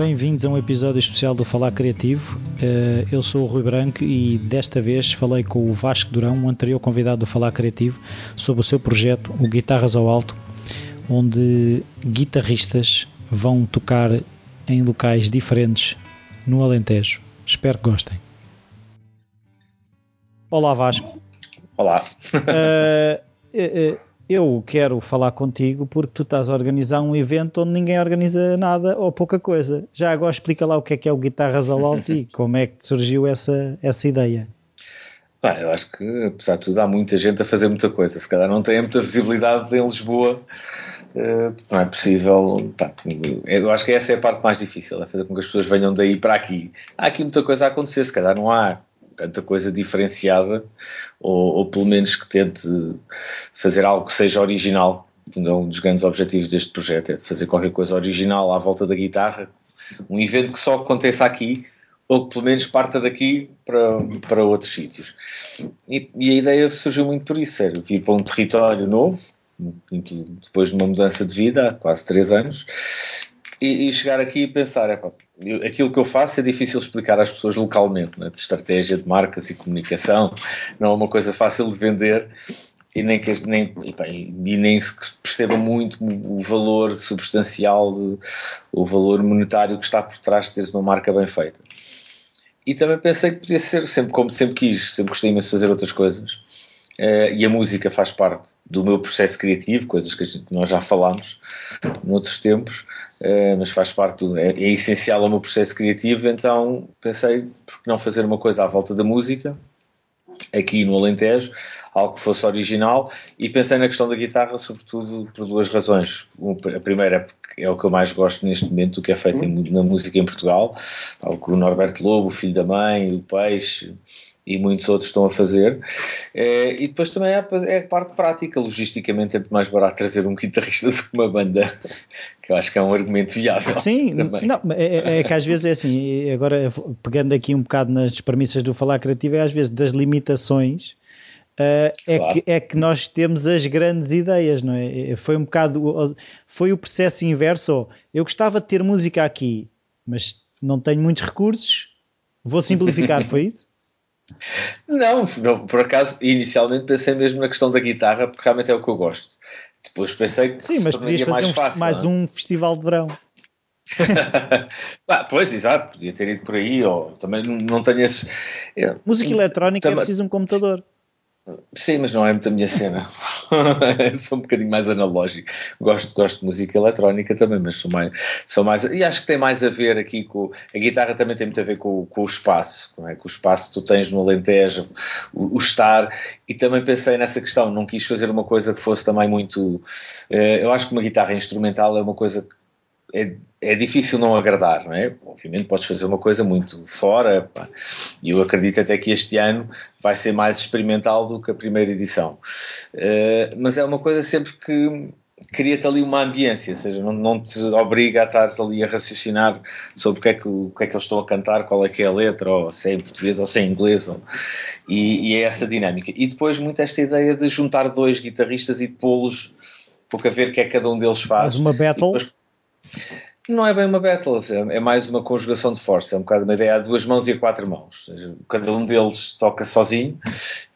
bem-vindos a um episódio especial do Falar Criativo. Eh, eu sou o Rui Branco e desta vez falei com o Vasco Durão, um anterior convidado do Falar Criativo, sobre o seu projeto, o Guitarras ao Alto, onde guitarristas vão tocar em locais diferentes no Alentejo. Espero que gostem. Olá Vasco. Olá. Uh, uh, uh, eu quero falar contigo porque tu estás a organizar um evento onde ninguém organiza nada ou pouca coisa. Já agora explica lá o que é que é o Guitarras ao Alto e como é que surgiu essa, essa ideia. Bem, eu acho que, apesar de tudo, há muita gente a fazer muita coisa. Se calhar não tem muita visibilidade em Lisboa, eh, não é possível. Tá, eu acho que essa é a parte mais difícil, é fazer com que as pessoas venham daí para aqui. Há aqui muita coisa a acontecer, se calhar não há tanta coisa diferenciada, ou, ou, pelo menos que tente fazer algo que seja original. Um dos grandes objetivos deste projeto é de fazer qualquer coisa original à volta da guitarra, um evento que só aconteça aqui, ou que pelo menos parta daqui para, para outros sítios. E, e a ideia surgiu muito por isso, era vir para um território novo, depois de uma mudança de vida há quase três anos, e, e chegar aqui e pensar, pá, aquilo que eu faço é difícil explicar às pessoas localmente, né? de estratégia de marcas e comunicação, não é uma coisa fácil de vender e nem, que, nem, e, nem se perceba muito o valor substancial, de, o valor monetário que está por trás de teres uma marca bem feita. E também pensei que podia ser, sempre como sempre quis, sempre gostei imenso de fazer outras coisas. Uh, e a música faz parte do meu processo criativo, coisas que gente, nós já falámos noutros tempos, uh, mas faz parte, do, é, é, essencial ao meu processo criativo, então pensei, por que não fazer uma coisa à volta da música, aqui no Alentejo, algo que fosse original, e pensei na questão da guitarra, sobretudo por duas razões. A primeira é porque é o que eu mais gosto neste momento, o que é feito na música em Portugal, algo que o Norberto Lobo, o Filho da Mãe, o Peixe, e muitos outros estão a fazer. É, e depois também é, é a parte prática. Logisticamente é muito mais barato trazer um guitarrista do que uma banda, que eu acho que é um argumento viável. Sim, também. não, é, é, é, que às vezes é assim, agora pegando aqui um bocado nas premissas do falar criativo, é às vezes das limitações. Uh, é, claro. que, é que nós temos as grandes ideias, não é? Foi um bocado. Foi o processo inverso. Eu gostava de ter música aqui, mas não tenho muitos recursos. Vou simplificar, foi isso? Não, não, por acaso, inicialmente pensei mesmo na questão da guitarra, porque realmente é o que eu gosto. Depois pensei que Sim, mas podias fazer mais, um, fácil, mais um festival de verão. ah, pois, exato, podia ter ido por aí, ou também não, não tenho esses. Música eletrónica é preciso um computador. Sim, mas não é muito a minha cena. sou um bocadinho mais analógico. Gosto, gosto de música eletrónica também, mas sou mais, sou mais. E acho que tem mais a ver aqui com. A guitarra também tem muito a ver com, com o espaço, não é? Com o espaço que tu tens no Alentejo, o, o, estar. E também pensei nessa questão, não quis fazer uma coisa que fosse também muito. Eh, eu acho que uma guitarra instrumental é uma coisa que é, é difícil não agradar, não é? Obviamente podes fazer uma coisa muito fora, pá. e eu acredito até que este ano vai ser mais experimental do que a primeira edição. Uh, mas é uma coisa sempre que cria-te ali uma ambiência, ou seja, não, não te obriga a estares ali a raciocinar sobre o que, é que, o que é que eles estão a cantar, qual é que é a letra, ou se é em português ou se é em inglês, ou, e, e, é essa dinâmica. E depois muito esta ideia de juntar dois guitarristas e de pô-los, pouco a ver o que é que cada um deles faz. Mas uma battle... Não é bem uma battle, é, é mais uma conjugação de força, é um bocado uma ideia a duas mãos e a quatro mãos. Cada um deles toca sozinho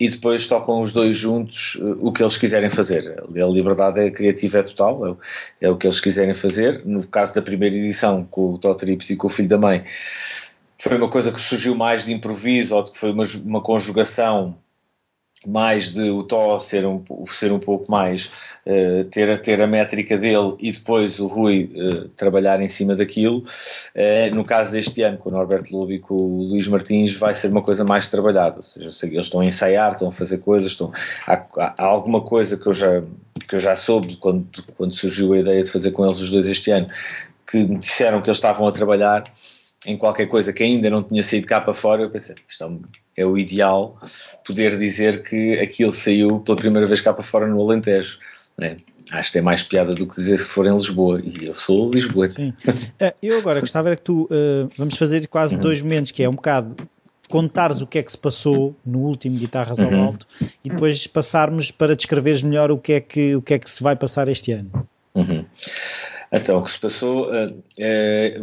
e depois tocam os dois juntos uh, o que eles quiserem fazer. A liberdade é criativa é total, é, é, o que eles quiserem fazer. No caso da primeira edição, com o Totrips e com o Filho da Mãe, foi uma coisa que surgiu mais de improviso ou que foi uma, uma conjugação mais de o Tó ser um, ser um pouco mais uh, ter, ter a métrica dele e depois o Rui uh, trabalhar em cima daquilo. Uh, no caso deste ano, com o Norberto Lobo e com o Luís Martins, vai ser uma coisa mais trabalhada. Ou seja, eles estão a ensaiar, estão a fazer coisas, estão, há, há, alguma coisa que eu já, que eu já soube quando, quando surgiu a ideia de fazer com eles os dois este ano, que me disseram que eles estavam a trabalhar em qualquer coisa que ainda não tinha saído cá para fora, eu pensei, isto é, é o ideal poder dizer que aquilo saiu pela primeira vez cá para fora no Alentejo. Né? Acho que tem mais piada do que dizer se for em Lisboa. E eu sou Lisboa. Sim. Eh, eu agora gostava era que tu, uh, vamos fazer quase uhum. dois momentos, que é um bocado contares o que é que se passou no último Guitarras ao uhum. Alto e depois passarmos para descreveres melhor o que é que, o que, é que se vai passar este ano. Uhum. Então, o que se passou, é,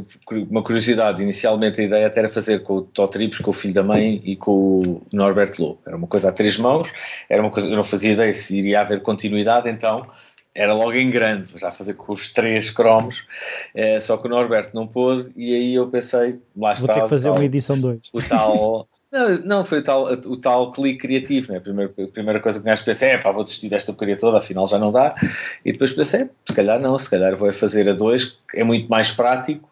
uma curiosidade, inicialmente a ideia até era fazer com o Tó com o filho da mãe e com o Norberto Lobo. Era uma coisa a três mãos, era uma coisa, eu não fazia ideia se iria haver continuidade, então era logo em grande, já fazer com os três cromos, é, só que o Norberto não pôde, e aí eu pensei, lá Vou está. ter que fazer tal, uma edição 2. O tal. Não, não, foi o tal, o tal clique criativo, né? a, primeira, a primeira coisa que o gajo é pá, vou desistir desta porcaria toda, afinal já não dá. E depois pensei, se calhar não, se calhar vou fazer a dois, é muito mais prático.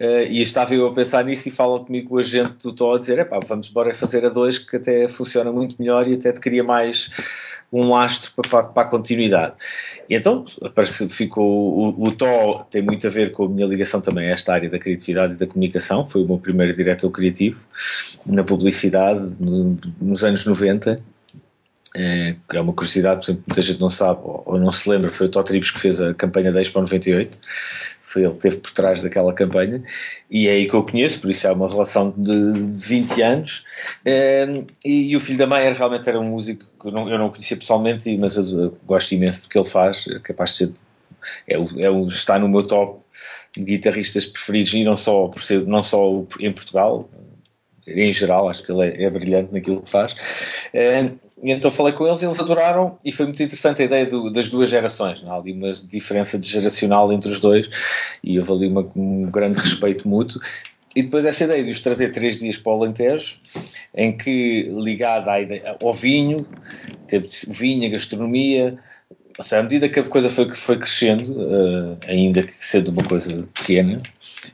Uh, e estava eu a pensar nisso e falam comigo o agente do Tó a dizer: vamos embora fazer a dois, que até funciona muito melhor e até te cria mais um lastro para, para, a continuidade. E então apareceu, ficou o, o Tó tem muito a ver com a minha ligação também a esta área da criatividade e da comunicação. Foi o meu primeiro diretor criativo na publicidade no, nos anos 90. É, é uma curiosidade, por exemplo, muita gente não sabe ou, não se lembra, foi o Tó Tribes que fez a campanha da Expo 98 foi ele que esteve por trás daquela campanha, e é aí que eu conheço, por isso há uma relação de, de 20 anos. Um, e, e, o filho da mãe realmente era um músico que eu não, eu não conhecia pessoalmente, mas eu, gosto imenso do que ele faz, é capaz de ser. É é está no meu top de guitarristas preferidos, e não só, por ser, não só em Portugal, em geral, acho que ele é, é brilhante naquilo que faz. Um, e então falei com eles e eles adoraram e foi muito interessante a ideia do, das duas gerações. Não? Há ali uma diferença geracional entre os dois e houve ali uma, um grande respeito mútuo. E depois essa ideia de os trazer três dias para o Alentejo, em que ligada ao vinho, teve vinho, gastronomia, ou seja, à medida que a coisa foi, foi crescendo, uh, ainda que sendo uma coisa pequena,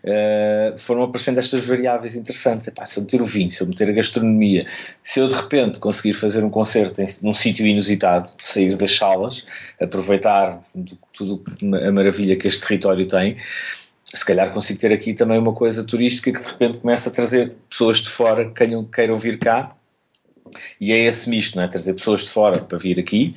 uh, foram aparecendo estas variáveis interessantes. Epá, se eu meter o vinho, se eu meter a gastronomia, se eu de repente conseguir fazer um concerto em, num sítio inusitado, sair das salas, aproveitar tudo a maravilha que este território tem, se calhar consigo ter aqui também uma coisa turística que de repente começa a trazer pessoas de fora que queiram, queiram vir cá. E é esse misto, não é? Trazer pessoas de fora para vir aqui,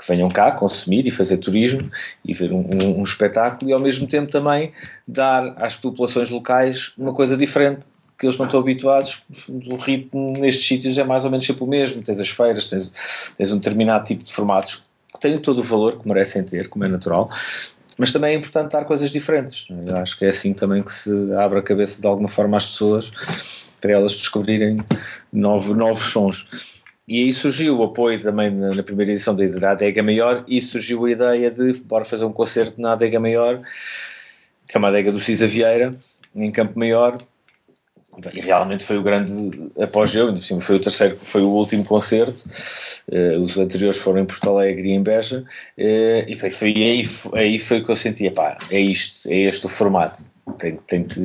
que venham cá consumir e fazer turismo e ver um, um, um, espetáculo e ao mesmo tempo também dar às populações locais uma coisa diferente que eles não estão habituados o ritmo nestes sítios é mais ou menos sempre o mesmo. Tens as feiras, tens, tens um determinado tipo de formatos que têm todo o valor que merecem ter, como é natural mas também é importante dar coisas diferentes eu acho que é assim também que se abre a cabeça de alguma forma às pessoas para elas descobrirem novo, novos sons e aí surgiu o apoio também na, primeira edição da, Adega Maior e surgiu a ideia de bora fazer um concerto na Adega Maior, que é uma adega do Cisa Vieira, em Campo Maior, e realmente foi o grande apogeu, foi o terceiro, foi o último concerto, uh, os anteriores foram em Porto Alegre e em Beja, uh, e foi, foi aí, aí foi que eu sentia, pá, é isto, é este o formato, tem, tem, que,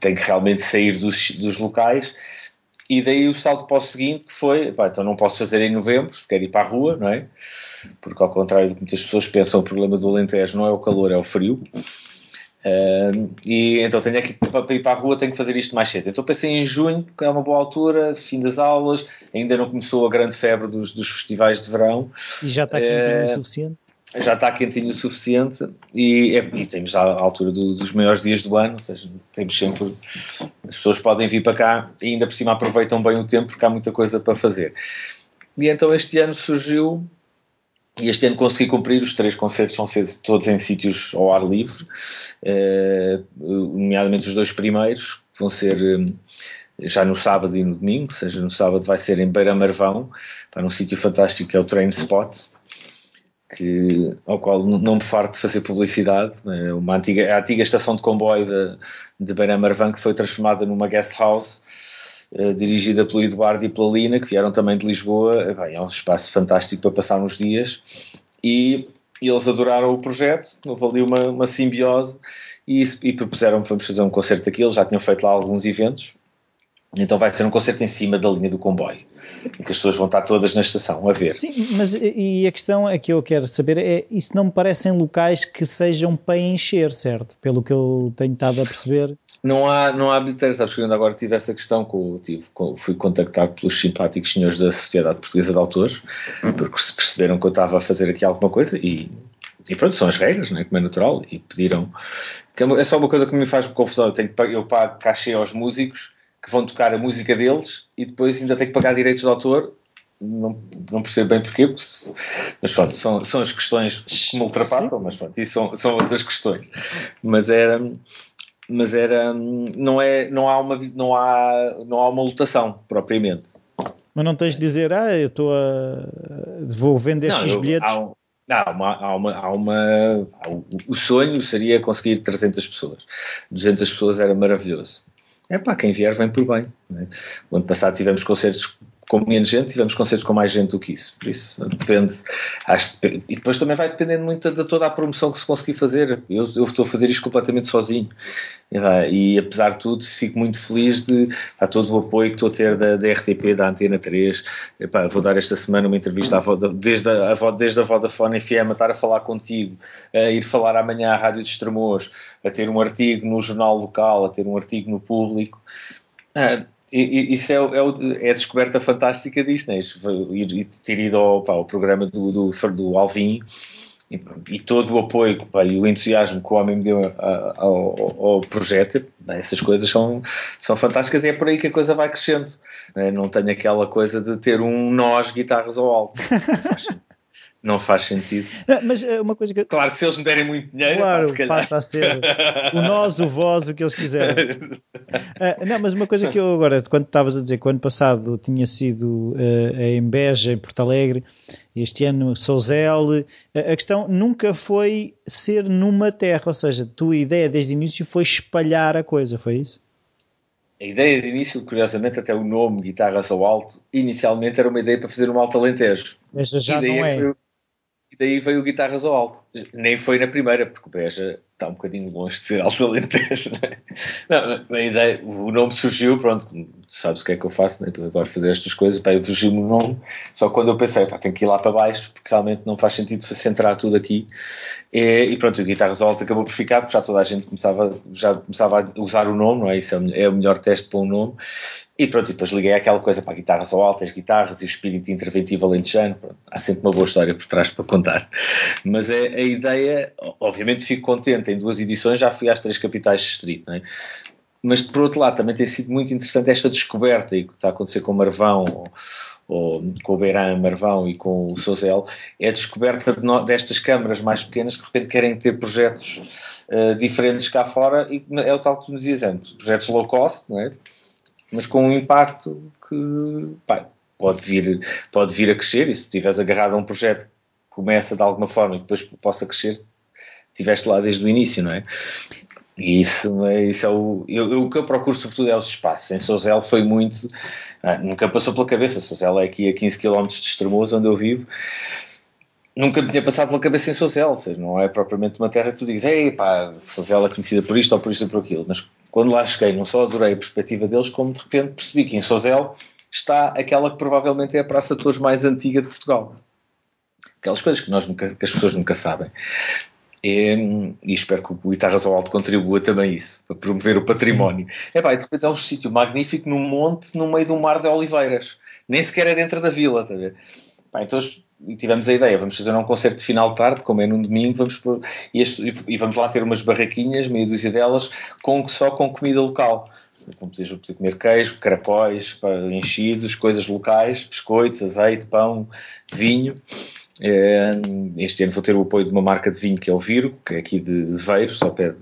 tem que realmente sair dos, dos locais, e daí o salto para o seguinte, que foi, pá, então não posso fazer em novembro, se quer ir para a rua, não é? Porque ao contrário do que muitas pessoas pensam, o problema do Alentejo não é o calor, é o frio. Uh, e então tenho aqui para ir para a rua, tenho que fazer isto mais cedo. Então pensei em junho, que é uma boa altura, fim das aulas, ainda não começou a grande febre dos, dos festivais de verão. E já está quentinho uh, o suficiente? Já está quentinho o suficiente e, é, e temos a altura do, dos maiores dias do ano, ou seja, temos sempre as pessoas podem vir para cá e ainda por cima aproveitam bem o tempo porque há muita coisa para fazer. E então este ano surgiu e este ano consegui cumprir os três concertos, vão ser todos em sítios ao ar livre, eh, nomeadamente os dois primeiros, que vão ser eh, já no sábado e no domingo, ou seja, no sábado vai ser em Beira Marvão, para um sítio fantástico que é o Train Spot, que, ao qual não me farto de fazer publicidade. É uma antiga, a antiga estação de comboio de, de Benamarvã que foi transformada numa guest house uh, dirigida pelo Eduardo e pela Lina, que vieram também de Lisboa. Bem, é um espaço fantástico para passar uns dias e, e eles adoraram o projeto, houve ali uma, uma simbiose e, e propuseram-me fazer um concerto daquilo, já tinham feito lá alguns eventos. Então vai ser um concerto em cima da linha do comboio em que as pessoas vão estar todas na estação a ver. Sim, mas e a questão é que eu quero saber é, isso não me parecem locais que sejam para encher, certo? Pelo que eu tenho estado a perceber. Não há, não há bilheteiros, sabes que eu ainda agora tive essa questão, com, tive, com, fui contactado pelos simpáticos senhores da Sociedade Portuguesa de Autores, porque se perceberam que eu estava a fazer aqui alguma coisa e, e pronto, são as regras, não é? como é natural, e pediram, que é, é só uma coisa que me faz confusão, eu, tenho, eu pago cachê aos músicos, que vão tocar a música deles e depois ainda tem que pagar direitos de autor não, não percebo bem porquê, mas pronto, são, são as questões que me ultrapassam, Sim. mas pronto, isso são, são outras questões. Mas era, mas era, não é, não há uma, não há, não há uma lotação propriamente. Mas não tens de dizer, ah, eu estou a, vou vender não, X eu, bilhetes. Há, há uma, há uma, há uma há o sonho seria conseguir 300 pessoas. 200 pessoas era maravilhoso. É pá, quem vier vem por bem. Né? O ano passado tivemos concertos com menos gente, tivemos concertos com mais gente do que isso. Por isso, depende. Acho, e depois também vai dependendo muito de toda a promoção que se conseguir fazer. Eu, eu estou a fazer isto completamente sozinho. E, apesar de tudo, fico muito feliz de a todo o apoio que estou a ter da, da RTP, da Antena 3. Epá, vou dar esta semana uma entrevista desde, a, desde a Vodafone FM a estar a falar contigo, a ir falar amanhã à Rádio de Estremoz, a ter um artigo no jornal local, a ter um artigo no público. Ah, isso é, é, é, a descoberta fantástica disto, né? ir, ter ido ao, pá, ao programa do, do, do Alvin e, e, todo o apoio pá, e o entusiasmo que o homem me deu ao, ao projeto, essas coisas são, são fantásticas e é por aí que a coisa vai crescendo. Né? Não tenho aquela coisa de ter um nós guitarras ao alto. Não faz sentido. Mas eh, uma coisa que. Claro que se eles me derem muito dinheiro, claro, passa a ser o nós, o vós, o que eles quiserem. uh, não, mas uma coisa que eu agora, quando estavas a dizer que o ano passado tinha sido uh, em Beja, em Porto Alegre, este ano Souzel, a questão nunca foi ser numa terra, ou seja, a tua ideia desde o início foi espalhar a coisa, foi isso? A ideia de início, curiosamente, até o nome Guitarras ao Alto, inicialmente era uma ideia para fazer um Alto Alentejo. Mas já não é. Foi, e daí veio o Guitarras ao Alto. Nem foi na primeira, porque o Beja está um bocadinho longe de ser Alto Alentejo. Não, é? não a ideia, o nome surgiu, pronto, sabes o que é que eu faço, né? eu adoro fazer estas coisas, pá, eu fugi-me o nome, só quando eu pensei, pá, tenho que ir lá para baixo, porque realmente não faz sentido centrar tudo aqui. E, e pronto, o Guitarras ao Alto acabou por ficar, porque já toda a gente começava, já começava a usar o nome, não é? Isso é, é o melhor teste para um nome. E pronto, e depois liguei aquela coisa para a guitarra só alta, as guitarras e o espírito interventivo alentejano. Há sempre uma boa história por trás para contar. Mas a, a, ideia, obviamente fico contente, em duas edições já fui às três capitais de distrito, é? Mas por outro lado também tem sido muito interessante esta descoberta e que está a acontecer com o Marvão, ou, ou com o Beirã Marvão e com o Sozel, é a descoberta de no, destas câmaras mais pequenas que de repente querem ter projetos uh, diferentes cá fora e é o tal que tu nos dizias antes, projetos low cost, não é? Mas com um impacto que pá, pode, vir, pode vir a crescer. E se estiveres agarrado a um projeto que começa de alguma forma e depois possa crescer, estiveste lá desde o início, não é? E isso, isso é o. Eu, eu, o que eu procuro, sobretudo, é os espaços. Em Sozel foi muito. Ah, nunca passou pela cabeça. Sozel é aqui a 15 km de Estremoz, onde eu vivo. Nunca me tinha passado pela cabeça em Sozel. Ou seja, não é propriamente uma terra que tu dizes, ei pá, Sozel é conhecida por isto ou por isto ou por aquilo. Mas quando lá cheguei, não só adorei a perspectiva deles, como de repente percebi que em Sozel está aquela que provavelmente é a praça de touros mais antiga de Portugal. Aquelas coisas que, nós nunca, que as pessoas nunca sabem. E, e, espero que o Guitarras ao Alto contribua também isso, para promover o património. É pá, de repente é um sítio magnífico num monte, no meio de um mar de oliveiras. Nem sequer é dentro da vila, está a ver? Pá, então e tivemos a ideia, vamos fazer um concerto de final de tarde, como é num domingo, vamos por, e, este, e, vamos lá ter umas barraquinhas, meia dúzia delas, com, só com comida local. Como poder, poder comer queijo, carapóis, enchidos, coisas locais, biscoitos, azeite, pão, vinho. É, este ano vou ter o apoio de uma marca de vinho que é o Viro, que é aqui de Veiros, ao pé de,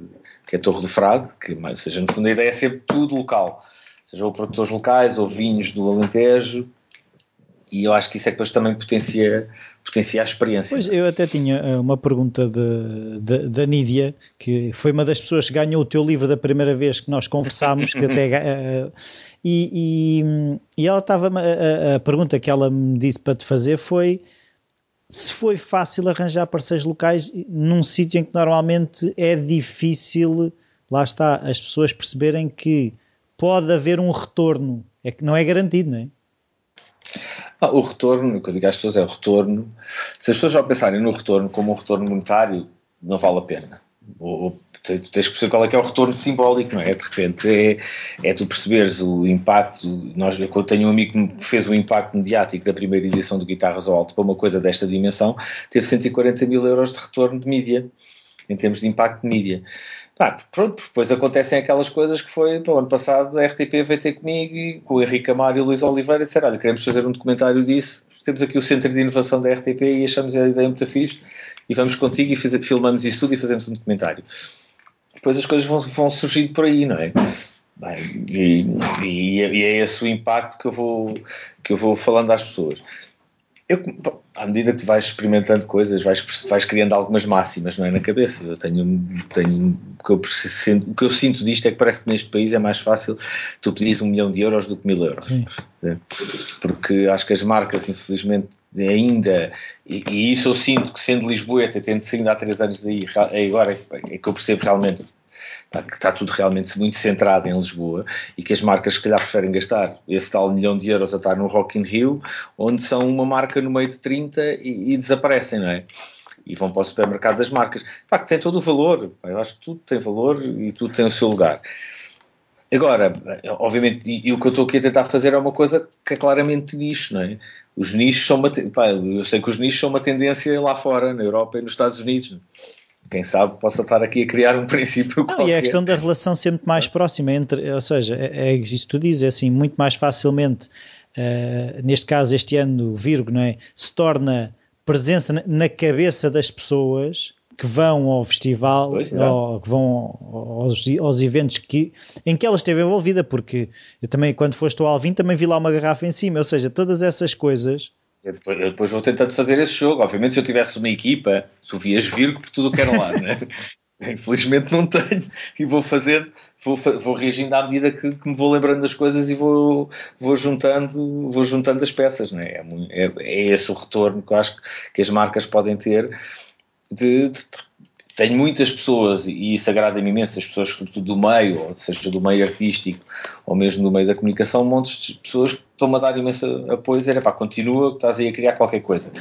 que é Torre do Frade, que, ou seja, no fundo a ideia é ser tudo local, seja ou produtores locais, ou vinhos do Alentejo, e eu acho que isso é que depois também potencia, potencia a experiência. Pois, eu até tinha eh, uma pergunta da Nídia, que foi uma das pessoas que ganhou o teu livro da primeira vez que nós conversámos, que até... Uh, e, e, e, ela estava... A, a, pergunta que ela me disse para te fazer foi se foi fácil arranjar parceiros locais num sítio em que normalmente é difícil, lá está, as pessoas perceberem que pode haver um retorno. É que não é garantido, não é? O retorno, o que eu digo às pessoas é o retorno. Se as pessoas já pensarem no retorno como um retorno monetário, não vale a pena. Ou, tens que perceber qual é que é o retorno simbólico, não é? De repente é, é tu perceberes o impacto. Nós, eu tenho um amigo que fez o impacto mediático da primeira edição do Guitarras ao Alto para uma coisa desta dimensão, teve 140 mil euros de retorno de mídia, em termos de impacto de mídia. Ah, pronto, depois acontecem aquelas coisas que foi, para o ano passado, a RTP veio ter comigo e com o Henrique Amaro e o Luís Oliveira disseram, olha, queremos fazer um documentário disso, temos aqui o Centro de Inovação da RTP e achamos a ideia muito fixe e vamos contigo e fiz, filmamos isso tudo e fazemos um documentário. Depois as coisas vão, vão surgindo por aí, não é? Bem, e, e, e, é esse o impacto que eu vou, que eu vou falando às pessoas. Eu, à medida que vais experimentando coisas, vais, vais criando algumas máximas não é, na cabeça. Eu tenho, tenho o, que eu, o que eu sinto disto é que parece que neste país é mais fácil tu pedires um milhão de euros do que mil euros. Sim. Porque acho que as marcas, infelizmente, ainda, e, e, isso eu sinto que sendo Lisboa, até tendo saído há três anos aí, agora é que eu percebo realmente que está tudo realmente muito centrado em Lisboa e que as marcas se calhar preferem gastar esse tal milhão de euros a estar no Rock in Rio, onde são uma marca no meio de 30 e, e desaparecem, não é? E vão para o supermercado das marcas. De facto, tem todo o valor. Eu acho que tudo tem valor e tudo tem o seu lugar. Agora, obviamente, e, e, o que eu estou aqui a tentar fazer é uma coisa que é claramente nicho, não é? Os nichos são uma, pá, eu sei que os nichos são uma tendência lá fora, na Europa e nos Estados Unidos. É? Quem sabe possa estar aqui a criar um princípio Não, e é a questão da relação ser muito mais próxima entre, ou seja, é, é isso que tu dizes, é assim, muito mais facilmente, uh, neste caso este ano o Virgo, não é? Se torna presença na, na cabeça das pessoas que vão ao festival pois, ou que vão aos, aos, eventos que, em que ela esteve envolvida, porque eu também, quando foste ao Alvin, também vi lá uma garrafa em cima, ou seja, todas essas coisas eu depois, eu depois, vou tentando fazer esse jogo. Obviamente, se eu tivesse uma equipa, tu vias Virgo por tudo o que era lá, né? Infelizmente não tenho e vou fazer, vou, vou reagindo à medida que, que, me vou lembrando das coisas e vou, vou juntando, vou juntando as peças, né? é, é, é esse o retorno que eu acho que as marcas podem ter de, de tenho muitas pessoas, e isso agrada-me imenso, as pessoas do meio, ou seja, do meio artístico, ou mesmo do meio da comunicação, montes de pessoas que estão-me a dar imenso apoio, dizer, pá, continua, que estás aí a criar qualquer coisa.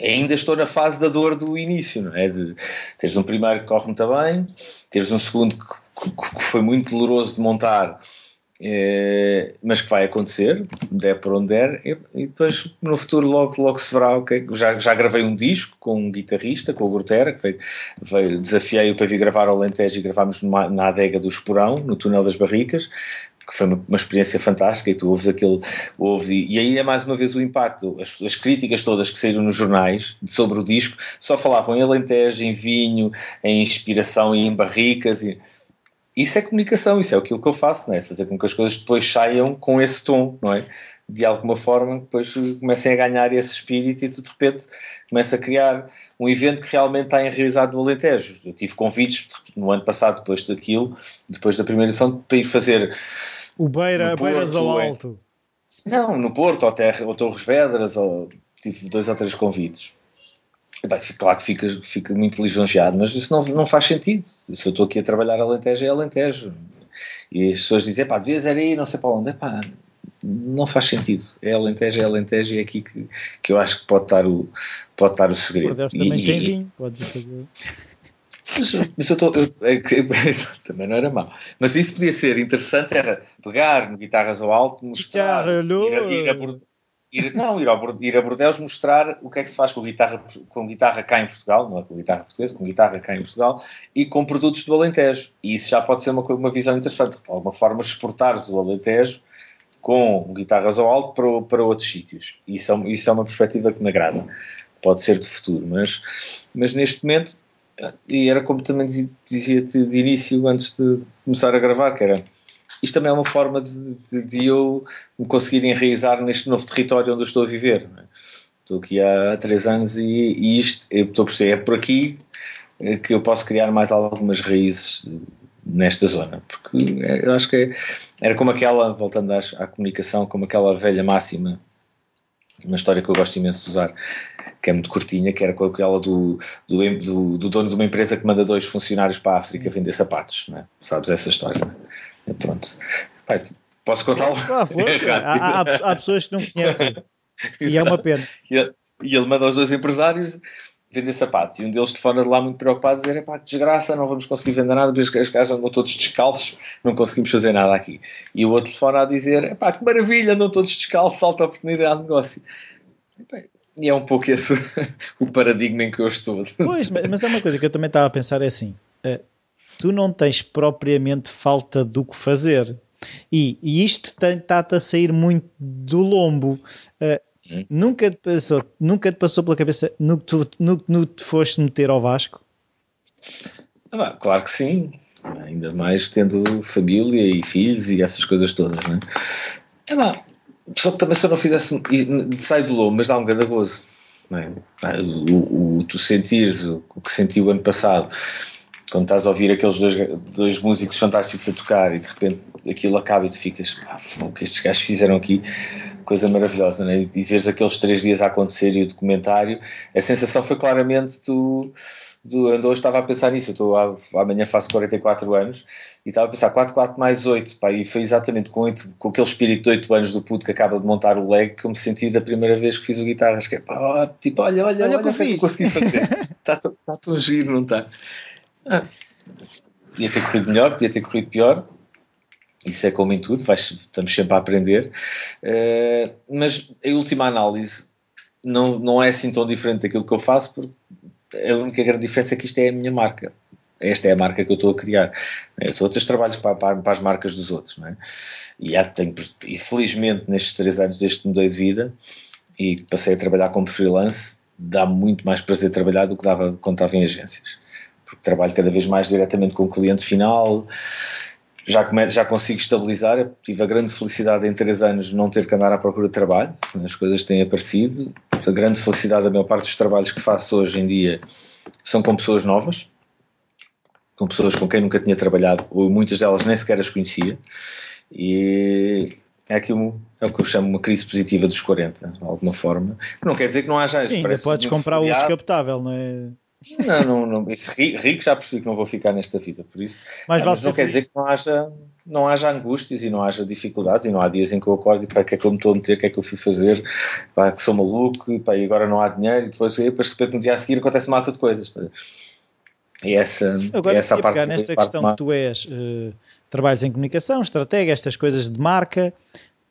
Ainda estou na fase da dor do início, não é? De, teres um primeiro que corre muito bem, teres um segundo que, que, que foi muito doloroso de montar, é, mas que vai acontecer, der por onde der, e, e, depois no futuro logo, logo se verá. Okay? Já, já gravei um disco com um guitarrista, com o Gurtera, que veio, veio desafiei-o para vir gravar ao Alentejo e gravámos numa, na adega do Esporão, no Túnel das Barricas, que foi uma, uma, experiência fantástica e tu ouves aquele, ouves, e, e aí é mais uma vez o impacto, as, as, críticas todas que saíram nos jornais sobre o disco só falavam em Alentejo, em vinho, em inspiração e em barricas e isso é comunicação, isso é aquilo que eu faço, não é? Fazer com que as coisas depois saiam com esse tom, não é? De alguma forma, depois comecem a ganhar esse espírito e tu de repente começa a criar um evento que realmente está realizado no Alentejo. Eu tive convites no ano passado, depois daquilo, depois da primeira edição, para ir fazer. O Beira, Porto, Beiras ao é. Alto. Não, no Porto, ou, Terra, ou Torres Vedras, ou tive dois ou três convites. Bem, claro que fica, fica muito lisonjeado, mas isso não, não faz sentido. Se eu estou aqui a trabalhar Alentejo, é Alentejo. E as pessoas dizem, pá, devias ir aí, não sei para onde. Epá, não faz sentido. É Alentejo, é Alentejo e é aqui que, que eu acho que pode estar o, pode estar o segredo. Por Deus, também e, tem vinho, podes fazer. Mas, mas eu estou. É também não era mau. Mas isso podia ser interessante, era pegar no guitarras ao alto, mostrar. Ir, ir, a, Ir, não, ir, ao, ir a Bordeus mostrar o que é que se faz com guitarra, com guitarra cá em Portugal, não é com guitarra portuguesa, com guitarra cá em Portugal e com produtos do Alentejo. E isso já pode ser uma, uma visão interessante. De alguma forma, exportares o Alentejo com guitarras ao alto para, para outros sítios. Isso é, isso é uma perspectiva que me agrada. Pode ser de futuro, mas, mas neste momento, e era como também dizia-te de início antes de começar a gravar, que era isto também é uma forma de, de, de, eu me conseguir enraizar neste novo território onde eu estou a viver. É? Estou aqui há três anos e, e isto, estou a perceber, é por aqui eh, que eu posso criar mais algumas raízes nesta zona, porque é, eu acho que era como aquela, voltando à, comunicação, como aquela velha máxima, uma história que eu gosto imenso de usar, que é muito curtinha, que era com aquela do, do, do, do dono de uma empresa que manda dois funcionários para a África vender sapatos, é? sabes essa história? É? Pronto. Pai, posso contá-lo? Ah, é há, há, há, pessoas que não conhecem. E é uma pena. E ele, e ele manda aos dois empresários vender sapatos. E um deles telefona de lá muito preocupado, dizer: pá, desgraça, não vamos conseguir vender nada, porque as casas andam todos descalços, não conseguimos fazer nada aqui. E o outro telefona a dizer: pá, que maravilha, andam todos descalços, alta oportunidade de negócio. E é um pouco esse o paradigma em que eu estou. Pois, mas é uma coisa que eu também estava a pensar: é assim. Tu não tens propriamente falta do que fazer. E, e isto está-te a sair muito do lombo. Uh, hum. nunca, te passou, nunca te passou pela cabeça no que tu, no, no te foste meter ao Vasco? Ah, claro que sim. Ainda mais tendo família e filhos e essas coisas todas, não é? é só que também se eu não fizesse sai do lobo, mas dá um grande gozo. É? O, o, tu sentires o, o que senti o ano passado quando estás a ouvir aqueles dois, dois músicos fantásticos a tocar e de repente aquilo acaba e tu ficas, ah, o que estes gajos fizeram aqui, coisa maravilhosa, né? e vês aqueles três dias a acontecer e o documentário, a sensação foi claramente tu do Ando hoje estava a pensar nisso. Eu estou amanhã faço 44 anos e estava a pensar 4, 4 mais 8, pá, e foi exatamente com, 8, com aquele espírito de 8 anos do puto que acaba de montar o leg que eu me senti da primeira vez que fiz o guitarra. Acho que é pá, tipo, olha, olha, olha, olha o que eu fiz. consegui fazer. está, está tão giro, não está? Ah, podia ter corrido melhor, podia ter corrido pior. Isso é como em tudo, vais, estamos sempre a aprender. Uh, mas a última análise não, não é assim tão diferente daquilo que eu faço, porque a única grande diferença é que isto é a minha marca. Esta é a marca que eu estou a criar. Os outros trabalhos para, para, para, as marcas dos outros. Não é? e, tenho, felizmente nestes três anos desde que mudei de vida e passei a trabalhar como freelance, dá muito mais prazer trabalhar do que dava quando estava em agências. Porque trabalho cada vez mais diretamente com o cliente final, já, come, já consigo estabilizar. tive a grande felicidade em três anos de não ter que andar à procura de trabalho, as coisas têm aparecido. A grande felicidade, a maior parte dos trabalhos que faço hoje em dia são com pessoas novas, com pessoas com quem nunca tinha trabalhado, ou muitas delas nem sequer as conhecia. E é aqui um, é o que eu chamo uma crise positiva dos 40, de alguma forma. Não quer dizer que não haja. Sim, ainda podes comprar o descapotável, não é? Não, não, não. Isso, rico já percebi que não vou ficar nesta vida, por isso. Mas, não, mas não quer dizer que não haja, não haja angústias e não haja dificuldades e não há dias em que eu acordo e pá, o que é que eu me estou a meter, o que é que eu fui fazer, pá, que sou maluco pá, e agora não há dinheiro e depois, e depois de repente no dia a seguir acontece mata de coisas. Tá? E essa, agora, essa parte. Pegar nesta questão que tu és, uh, trabalhos em comunicação, estratégia, estas coisas de marca,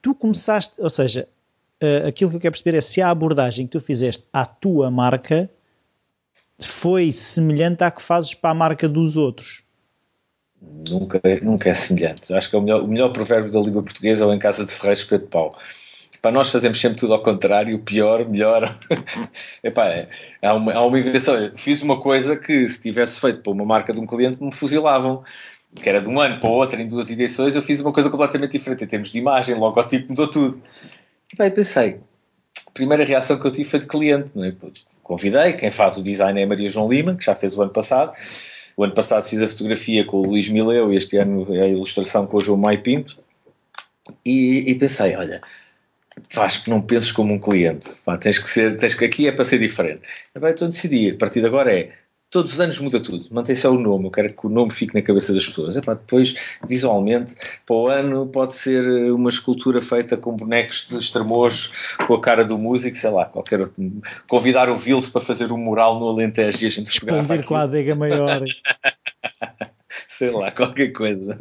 tu começaste, ou seja, uh, aquilo que eu quero perceber é se a abordagem que tu fizeste à tua marca foi semelhante à que fazes para a marca dos outros? Nunca, nunca é semelhante. Acho que é o melhor, o melhor provérbio da língua portuguesa é o em casa de Ferreiros Pedro Pau. Para nós fazemos sempre tudo ao contrário, pior, melhor. Epá, é, há, uma, há uma invenção. Fiz uma coisa que, se tivesse feito para uma marca de um cliente, me fuzilavam. Que era de um ano para o outro, em duas edições, eu fiz uma coisa completamente diferente. Em termos de imagem, logotipo, mudou tudo. E pensei, a primeira reação que eu tive foi de cliente, não é? Convidei. Quem faz o design é a Maria João Lima, que já fez o ano passado. O ano passado fiz a fotografia com o Luís Mileu e este ano a ilustração com o João Mai Pinto. E, e pensei, olha, faz que não penses como um cliente. Pá, tens que ser, tens que aqui é para ser diferente. Então decidi, a partir de agora é todos os anos muda tudo, mantém só o nome, eu quero que o nome fique na cabeça das pessoas. Depois, visualmente, para o ano pode ser uma escultura feita com bonecos de extremos, com a cara do músico, sei lá, qualquer outro. Convidar o Vils para fazer um mural no Alentejo e a gente Expandir com a adega maior. sei lá, qualquer coisa.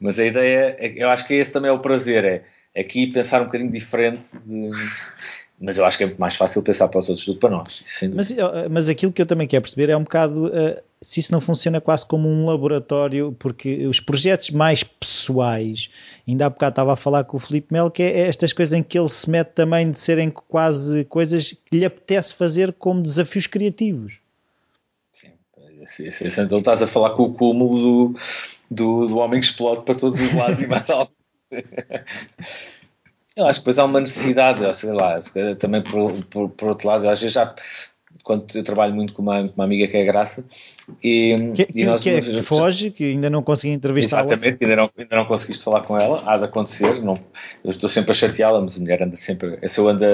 Mas a ideia, é, eu acho que esse também é o prazer, é aqui pensar um bocadinho diferente de, mas eu acho que é mais fácil pensar para os outros do que para nós. Mas, mas aquilo que eu também quero perceber é um bocado uh, se isso não funciona quase como um laboratório, porque os projetos mais pessoais, ainda há bocado estava a falar com o Felipe Melo, que é estas coisas em que ele se mete também de serem quase coisas que lhe apetece fazer como desafios criativos. Sim, então estás a falar com o cúmulo do, do, do homem que explode para todos os lados e mais alto. Eu acho que depois há uma necessidade, sei lá, também por, por, por outro lado, às vezes já quando eu trabalho muito com uma, uma amiga que é Graça e, que, e nós, que, é, que foge, que ainda não consegui entrevistar exatamente, ainda não, ainda não conseguiste falar com ela há de acontecer, não, eu estou sempre a chateá-la mas a mulher anda sempre, se eu ando,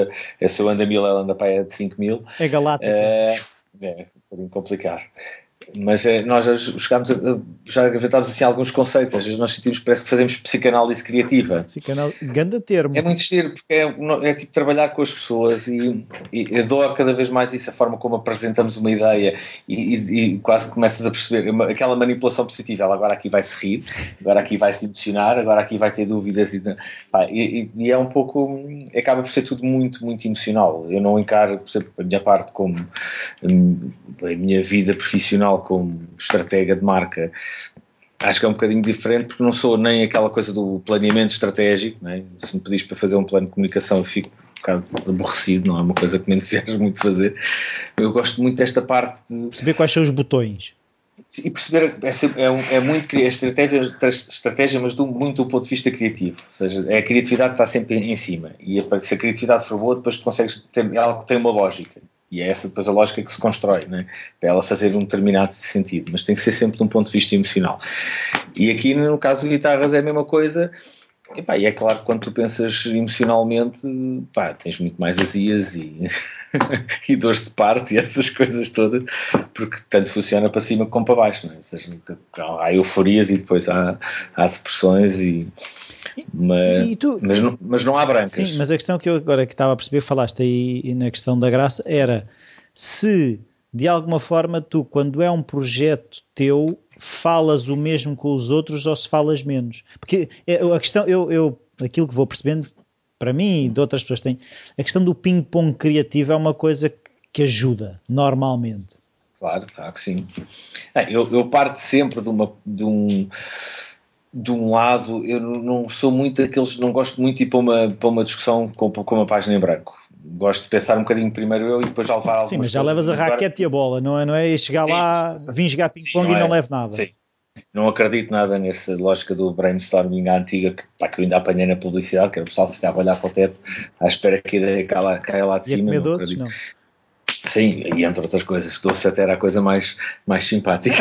se eu ando a mil, ela anda para aí a de 5 mil. É galáctica. É, é um bocadinho complicado mas é, nós já chegámos a, já aventámos assim alguns conceitos, às vezes nós sentimos parece que fazemos psicanálise criativa. Psicanálise, ganda termo. É muito giro, porque é, é, tipo trabalhar com as pessoas e, e adoro cada vez mais isso, a forma como apresentamos uma ideia e, e, e quase começas a perceber aquela manipulação positiva, ela agora aqui vai se rir, agora aqui vai se emocionar, agora aqui vai ter dúvidas e, pá, e, é um pouco, acaba por ser tudo muito, muito emocional. Eu não encaro, por exemplo, a minha parte como hum, a minha vida profissional como estratega de marca, acho que é um bocadinho diferente porque não sou nem aquela coisa do planeamento estratégico. É? Se me pedis para fazer um plano de comunicação, eu fico bocado aborrecido, não é uma coisa que me entusiasma muito fazer. Eu gosto muito desta parte de perceber quais são os botões e perceber é, é, é muito é estratégia, estratégia, mas do, muito do ponto de vista criativo. Ou seja, é a criatividade que está sempre em cima. E se a criatividade for boa, depois tu consegues ter algo que tem uma lógica. E é essa depois a lógica que se constrói, né? para ela fazer um determinado sentido. Mas tem que ser sempre de um ponto de vista emocional. E aqui, no caso de guitarras, é a mesma coisa. E, pá, e é claro que quando tu pensas emocionalmente, pá, tens muito mais azias e, e dores de parte e essas coisas todas, porque tanto funciona para cima como para baixo, não é? Ou seja, há euforias e depois há, há depressões e, mas, tu, mas, não, mas não há brancas. Sim, mas a questão que eu agora que estava a perceber, falaste aí na questão da graça, era se de alguma forma tu, quando é um projeto teu, falas o mesmo com os outros ou se falas menos? Porque é, a questão, eu, eu aquilo que vou percebendo, para mim e de outras pessoas têm, a questão do ping-pong criativo é uma coisa que ajuda, normalmente. Claro, claro que sim. É, eu, eu parto sempre de, uma, de um de um lado, eu não sou muito daqueles, não gosto muito de ir para uma, para uma discussão com, com uma página em branco gosto de pensar um bocadinho primeiro eu e depois já levar Sim, mas já levas a raquete e a bola, não é? Não é chegar sim, lá, vim jogar ping-pong e não é, levo nada. Sim. Não acredito nada nessa lógica do brainstorming antiga que, pá, que eu ainda apanhei na publicidade, que era o pessoal ficava a olhar para o teto à espera que a ideia caia, caia lá de e cima. A comer doces, não? Sim, e entre outras coisas, doce até era a coisa mais, mais simpática.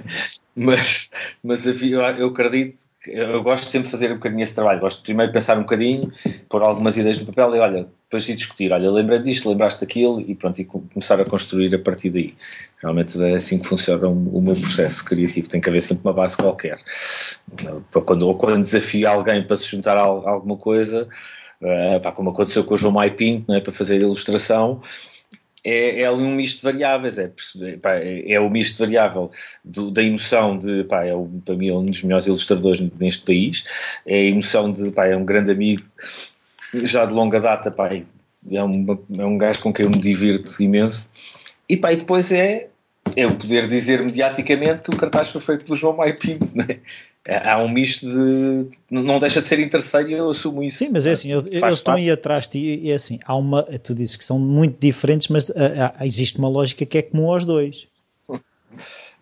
mas mas eu, eu acredito eu gosto sempre de fazer um bocadinho esse trabalho. Gosto de primeiro pensar um bocadinho, pôr algumas ideias no papel e olha, depois de discutir, olha, lembra disto, lembraste daquilo e pronto, e começar a construir a partir daí. Realmente é assim que funciona o, meu processo criativo, tem que haver sempre uma base qualquer. Quando, ou quando desafio alguém para se juntar a alguma coisa, pá, como aconteceu com o João Maipinto, é, para fazer a ilustração, é, é um misto de variáveis, é, pá, é, é o misto variável do, da emoção de, pá, é o, para mim é um dos melhores ilustradores neste país, é a emoção de, pá, é um grande amigo já de longa data, pá, é, uma, é um gajo com quem eu me divirto imenso, e, pá, e depois é, é o poder dizer mediaticamente que o cartaz foi feito pelo João Maia Pinto, né? Há um misto de. Não deixa de ser interesseiro e eu assumo isso. Sim, mas é assim, eles estão aí atrás de ti e é assim, há uma. Tu dizes que são muito diferentes, mas há, há, existe uma lógica que é comum aos dois.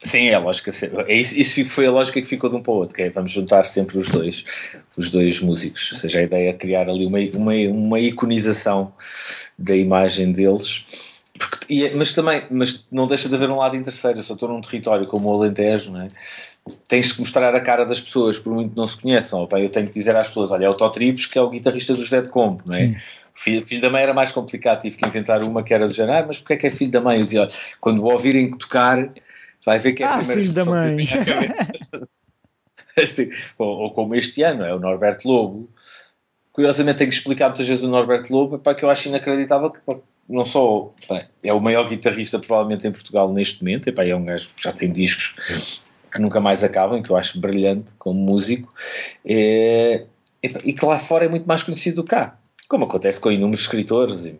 Sim, é a lógica. É isso, isso foi a lógica que ficou de um para o outro, que é vamos juntar sempre os dois, os dois músicos. Ou seja, a ideia é criar ali uma, uma, uma iconização da imagem deles. E, é, mas também mas não deixa de haver um lado interesseiro. Eu só estou num território como o Alentejo, não é? tens que mostrar a cara das pessoas, por muito não se conheçam. Opa, eu tenho que dizer às pessoas: olha, é o Totribes, que é o guitarrista dos Dead Comp, não é? Filho, filho, da mãe era mais complicado, tive que inventar uma que era do género, ah, mas porque é que é filho da mãe? Eu dizia, olha, quando o ouvirem tocar, vai ver que é a ah, primeira filho da mãe. ou, ou, como este ano, é o Norberto Lobo. Curiosamente tenho que explicar muitas vezes o Norberto Lobo, para que eu acho inacreditável que não só é o maior guitarrista provavelmente em Portugal neste momento, epá, é um gajo que já tem discos que nunca mais acabam, que eu acho brilhante como músico, é, e que lá fora é muito mais conhecido do que cá, como acontece com inúmeros escritores,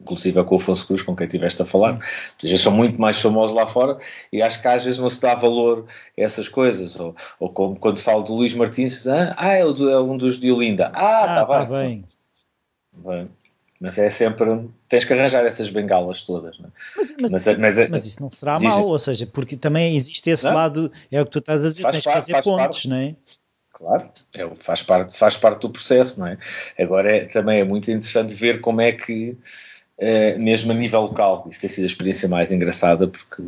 inclusive com o Afonso Cruz, com quem estiveste a falar, já são muito mais famosos lá fora e acho que às vezes não se dá valor a essas coisas, ou, ou como quando falo do Luís Martins, ah, ah é, é um dos de Olinda, ah, está ah, tá bem. bem. Mas é sempre. Tens que arranjar essas bengalas todas. Não é? mas, mas, mas, mas, mas, isso não será diz, mau, ou seja, porque também existe esse não? lado, é o que tu estás a dizer, faz tens parte, que fazer pontos, parte. não é? Claro, é, faz, parte, faz parte do processo, não é? Agora é, também é muito interessante ver como é que, é, mesmo a nível local, isso tem sido a experiência mais engraçada, porque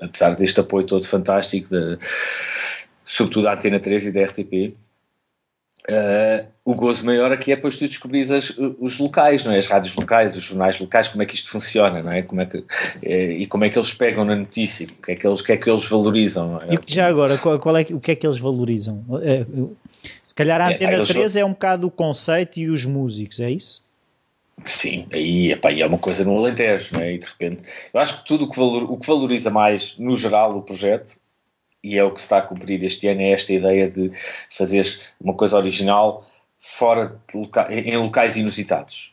apesar deste apoio todo fantástico, de, sobretudo da Antena 3 e da RTP, Uh, o gozo maior aqui é depois tu descobris as, os locais, não é? as rádios locais, os jornais locais, como é que isto funciona, não é? Como é que, é, e como é que eles pegam na notícia, o que é que eles, o que é que eles valorizam. É? E já agora, qual, qual, é, o que é que eles valorizam? É, se calhar a é, Antena é, 3 é um bocado o conceito e os músicos, é isso? Sim, aí epá, é uma coisa no Alentejo, não é? E de repente, eu acho que tudo o que, valor, o que valoriza mais, no geral, o projeto e é o que se está a cumprir este ano, é esta ideia de fazer uma coisa original fora loca em locais inusitados.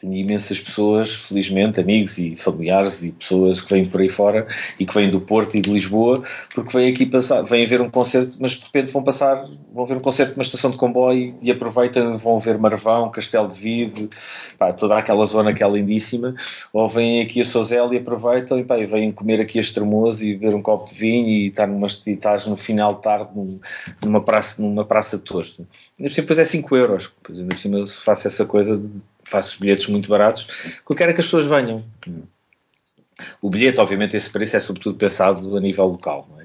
Tenho imensas pessoas, felizmente, amigos e familiares e pessoas que vêm por aí fora e que vêm do Porto e de Lisboa, porque vêm aqui passar, vêm ver um concerto, mas de repente vão passar, vão ver um concerto numa estação de comboio e aproveitam, vão ver Marvão, Castelo de Vido, pá, toda aquela zona que é lindíssima, ou vêm aqui a Sozel e aproveitam e, pá, e vêm comer aqui a Estremoso e beber um copo de vinho e estar numa, e estás no final de tarde num, numa praça, numa praça de torres. Depois é 5 euros, depois ainda por faço essa coisa de faço bilhetes muito baratos, que eu quero é que as pessoas venham. O bilhete, obviamente, esse preço é sobretudo pensado a nível local, não é?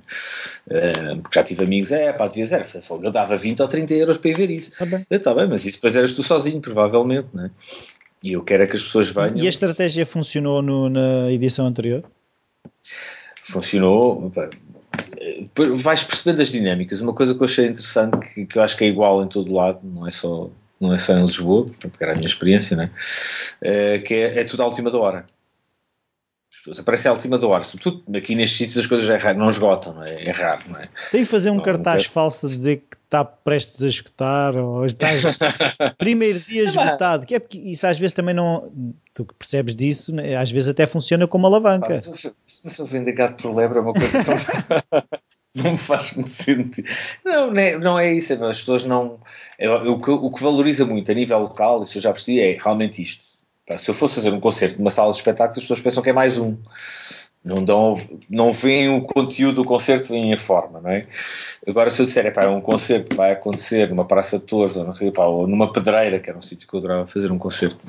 Uh, porque já tive amigos, é pá, devia ser, eu dava 20 ou 30 euros para ir ver isso. Está bem. Está bem, mas isso depois eras tu sozinho, provavelmente, não é? E eu quero é que as pessoas venham. E a estratégia funcionou no, na edição anterior? Funcionou. Pá, vais percebendo as dinâmicas. Uma coisa que eu achei interessante, que, que eu acho que é igual em todo lado, não é só não é só em Lisboa, porque era a minha experiência, né? Uh, que é, é, tudo à última da hora. As pessoas aparecem à última da hora, sobretudo aqui nestes sítios as coisas é raro, não esgotam, não é? é raro, não é? Tem que fazer um não, cartaz não falso a dizer que está prestes a esgotar ou estás primeiro dia esgotado, que é porque isso às vezes também não. Tu que percebes disso, né? às vezes até funciona como alavanca. Ah, se, se eu vender gato por lebre é uma coisa tão. não me faz muito sentido. Não, não é, não é isso, é, as pessoas não. É, o, que, o que valoriza muito a nível local, isso eu já percebi, é realmente isto. Se eu fosse fazer um concerto numa sala de espetáculos, as pessoas pensam que é mais um. Não, dão, não veem o conteúdo do concerto, veem a forma, não é? Agora, se eu disser, é pá, é um concerto que vai acontecer numa Praça de Torres, ou, não sei, pá, ou numa pedreira, que era um sítio que eu adorava fazer um concerto,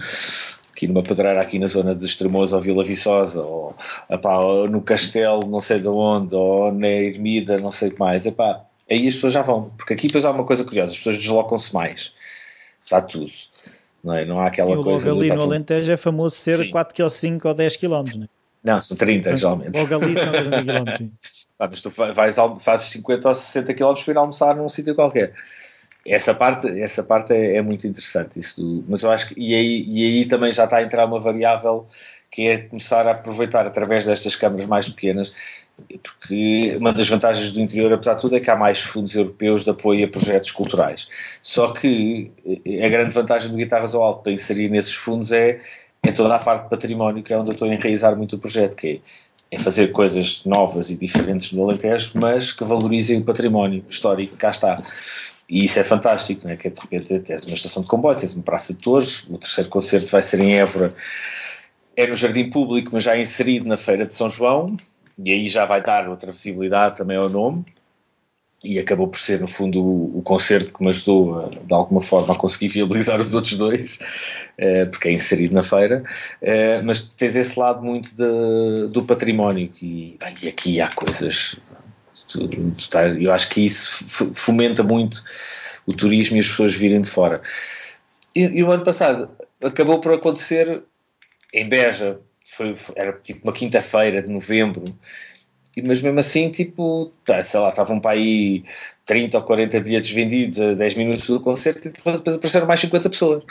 aqui numa pedreira aqui na zona de Estremoso ou Vila Viçosa ou, epá, ou no Castelo não sei de onde ou na Ermida não sei o que mais epá, aí as pessoas já vão porque aqui depois há uma coisa curiosa as pessoas deslocam-se mais está tudo não, é? não há aquela Sim, coisa logo ali no Alentejo é famoso ser Sim. 4, 5 ou 10 km não é? Não, são 30 geralmente. Logo ali são 30 km. ah, mas tu vais, fazes 50 ou 60 km para ir almoçar num sítio qualquer essa parte, essa parte é, é muito interessante, isso do, mas eu acho que e aí, e aí também já está a entrar uma variável que é começar a aproveitar através destas câmaras mais pequenas, porque uma das vantagens do interior, apesar de tudo, é que há mais fundos europeus de apoio a projetos culturais. Só que a grande vantagem do Guitarras ao Alto para inserir nesses fundos é, é toda a parte de património, que é onde eu estou a enraizar muito o projeto, que é, é fazer coisas novas e diferentes no Alentejo, mas que valorizem o património histórico que cá está. E isso é fantástico, não é? Que é, de repente tens uma estação de comboio, tens uma praça de torres, o terceiro concerto vai ser em Évora, é no Jardim Público, mas já inserido na Feira de São João, e aí já vai dar outra visibilidade também ao nome, e acabou por ser, no fundo, o, o concerto que me ajudou, a, de alguma forma, a conseguir viabilizar os outros dois, eh, porque é inserido na feira, eh, mas tens esse lado muito de, do património, e, e aqui há coisas eu acho que isso fomenta muito o turismo e as pessoas virem de fora. E, e o ano passado acabou por acontecer em Beja, foi, era tipo uma quinta-feira de novembro, mas mesmo assim, tipo, tá, sei lá, estavam para aí 30 ou 40 bilhetes vendidos a 10 minutos do concerto e depois apareceram mais 50 pessoas.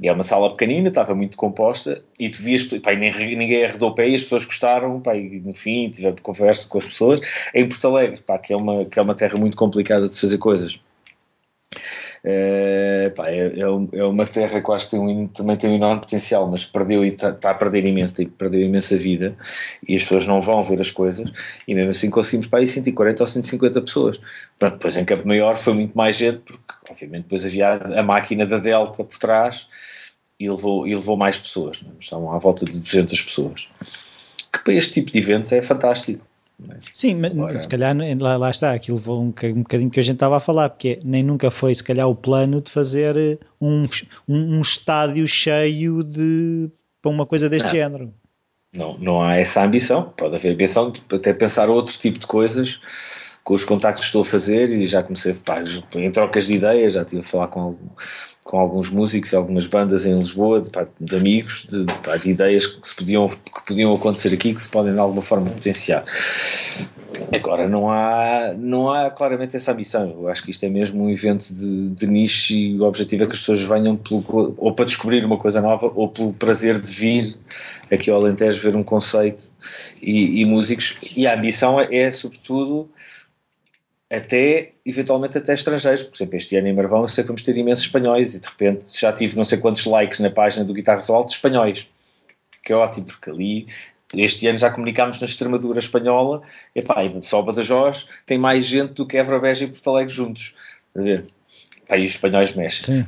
E é uma sala pequenina, estava muito composta, e tu vias, pá, ninguém arredou pé e as pessoas gostaram, pá, e no fim tivemos conversa com as pessoas. Em Porto Alegre, pá, que, é uma, que é uma terra muito complicada de se fazer coisas. É, pá, é, é, é, uma terra que acho que tem um, também tem um enorme potencial, mas perdeu e está tá a perder imenso, tipo, perdeu imensa vida e as pessoas não vão ver as coisas e mesmo assim conseguimos para aí 140 ou 150 pessoas. Pronto, depois em Campo Maior foi muito mais gente, porque obviamente depois havia a máquina da Delta por trás e levou, e levou mais pessoas, é? estavam à volta de 200 pessoas. Que para este tipo de eventos é fantástico. É? Sim, mas Agora... se calhar lá, lá, está, aquilo levou um, um bocadinho que a gente estava a falar, porque nem nunca foi se calhar o plano de fazer eh, um, um, um estádio cheio de para uma coisa deste não. género. Não, não há essa ambição, pode haver ambição de até pensar outro tipo de coisas com os contactos que estou a fazer e já comecei pá, em trocas de ideias, já estive a falar com algum, com alguns músicos algumas bandas em Lisboa, de, de amigos, de, de, ideias que, se podiam, que podiam acontecer aqui, que se podem de alguma forma potenciar. Agora, não há, não há claramente essa ambição. Eu acho que isto é mesmo um evento de, de nicho e o objetivo é que as pessoas venham pelo, ou para descobrir uma coisa nova ou pelo prazer de vir aqui ao Alentejo ver um conceito e, e músicos. E a ambição é, é sobretudo, até, eventualmente, até estrangeiros. Por exemplo, este ano em Marvão eu sei vamos ter imensos espanhóis e de repente já tive não sei quantos likes na página do Guitarras Alto espanhóis. Que é ótimo, porque ali este ano já comunicámos na Extremadura espanhola, epá, e só Badajoz tem mais gente do que Évora, Beja e Porto Alegre juntos. Pá, e os espanhóis mexem.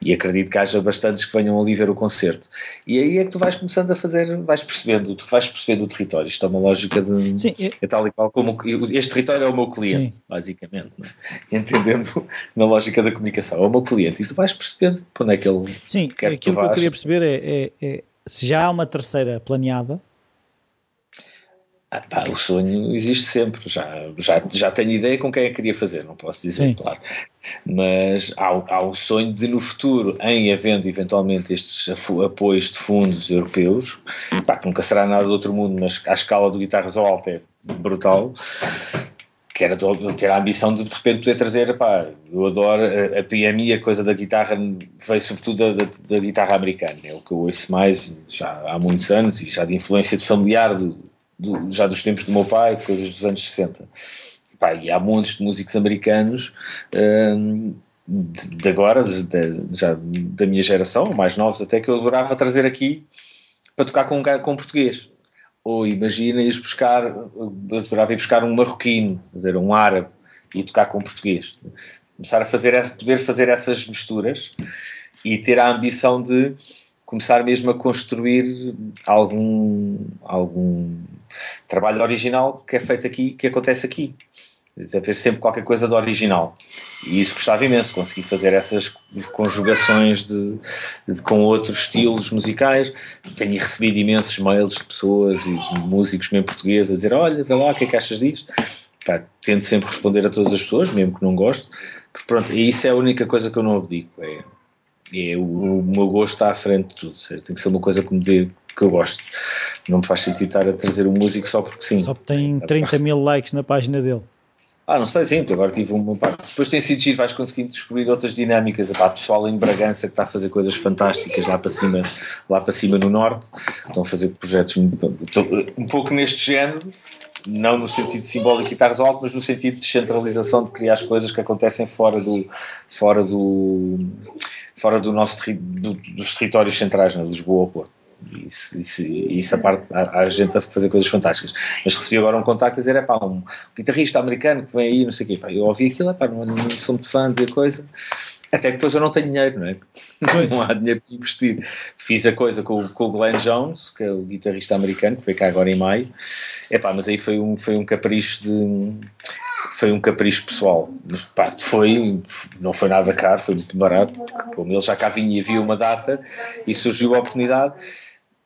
E acredito que haja bastantes que venham ali ver o concerto. E aí é que tu vais começando a fazer, vais percebendo, tu vais percebendo o território. Isto é uma lógica de. Sim, é, é tal e qual como. Este território é o meu cliente, Sim. basicamente. É? Entendendo na lógica da comunicação. É o meu cliente. E tu vais percebendo para onde é que ele Sim, quer aquilo que, que eu queria perceber é, é, é se já há uma terceira planeada ah, pá, o sonho existe sempre, já, já, já tenho ideia com quem é que queria fazer, não posso dizer, Sim. claro. Mas há, há o sonho de no futuro, em havendo eventualmente estes apoios de fundos europeus, pá, que nunca será nada do outro mundo, mas à escala do Guitarras ao Alto é brutal, que era ter a ambição de de repente poder trazer, pá, eu adoro, a, a, a minha coisa da guitarra veio sobretudo da, da, da, guitarra americana, é o que eu ouço mais já há muitos anos e já de influência de familiar do, do, já dos tempos do meu pai, coisas dos anos 60. Pá, e há montes de músicos americanos hum, de, de, agora, de, de, já da minha geração, mais novos até, que eu adorava trazer aqui para tocar com, com português. Ou imagina ir buscar, adorava ir buscar um marroquino, um árabe, e tocar com português. Começar a fazer, poder fazer essas misturas e ter a ambição de começar mesmo a construir algum, algum trabalho original que é feito aqui, que acontece aqui. Haver sempre qualquer coisa de original. E isso gostava imenso, conseguir fazer essas conjugações de, de, com outros estilos musicais. Tenho recebido imensos mails de pessoas e de músicos mesmo portugueses a dizer: Olha, vê lá, o que é que achas disto? Pá, tento sempre responder a todas as pessoas, mesmo que não goste. Porque, pronto, e isso é a única coisa que eu não abdico. É, é o, o, meu gosto está à frente de tudo. Seja, tem que ser uma coisa que me dê que eu gosto. Não me faz sentido estar a trazer um músico só porque sim. Só tem 30 mil likes na página dele. Ah, não sei, sim, agora tive uma parte. Depois tem sido giro, vais conseguindo descobrir outras dinâmicas. Epá, pessoal em Bragança que está a fazer coisas fantásticas lá para cima, lá para cima no norte, estão a fazer projetos um pouco neste género, não no sentido simbólico e guitarras alto, mas no sentido de descentralização, de criar as coisas que acontecem fora do, fora do, fora do nosso, do, dos territórios centrais, né, Lisboa ou Porto. Isso, isso, isso a parte, há, há, gente a fazer coisas fantásticas. Mas recebi agora um contacto a dizer: é pá, um guitarrista americano que vem aí, não sei o quê. Pá, eu ouvi aquilo, é pá, não, não sou muito fã de coisa. Até que depois eu não tenho dinheiro, não é? Não há dinheiro para investir. Fiz a coisa com, com, o Glenn Jones, que é o guitarrista americano, que veio cá agora em maio. É pá, mas aí foi um, foi um capricho de foi um capricho pessoal. Pá, foi, não foi nada caro, foi muito barato, porque como ele já cá vinha e havia uma data e surgiu a oportunidade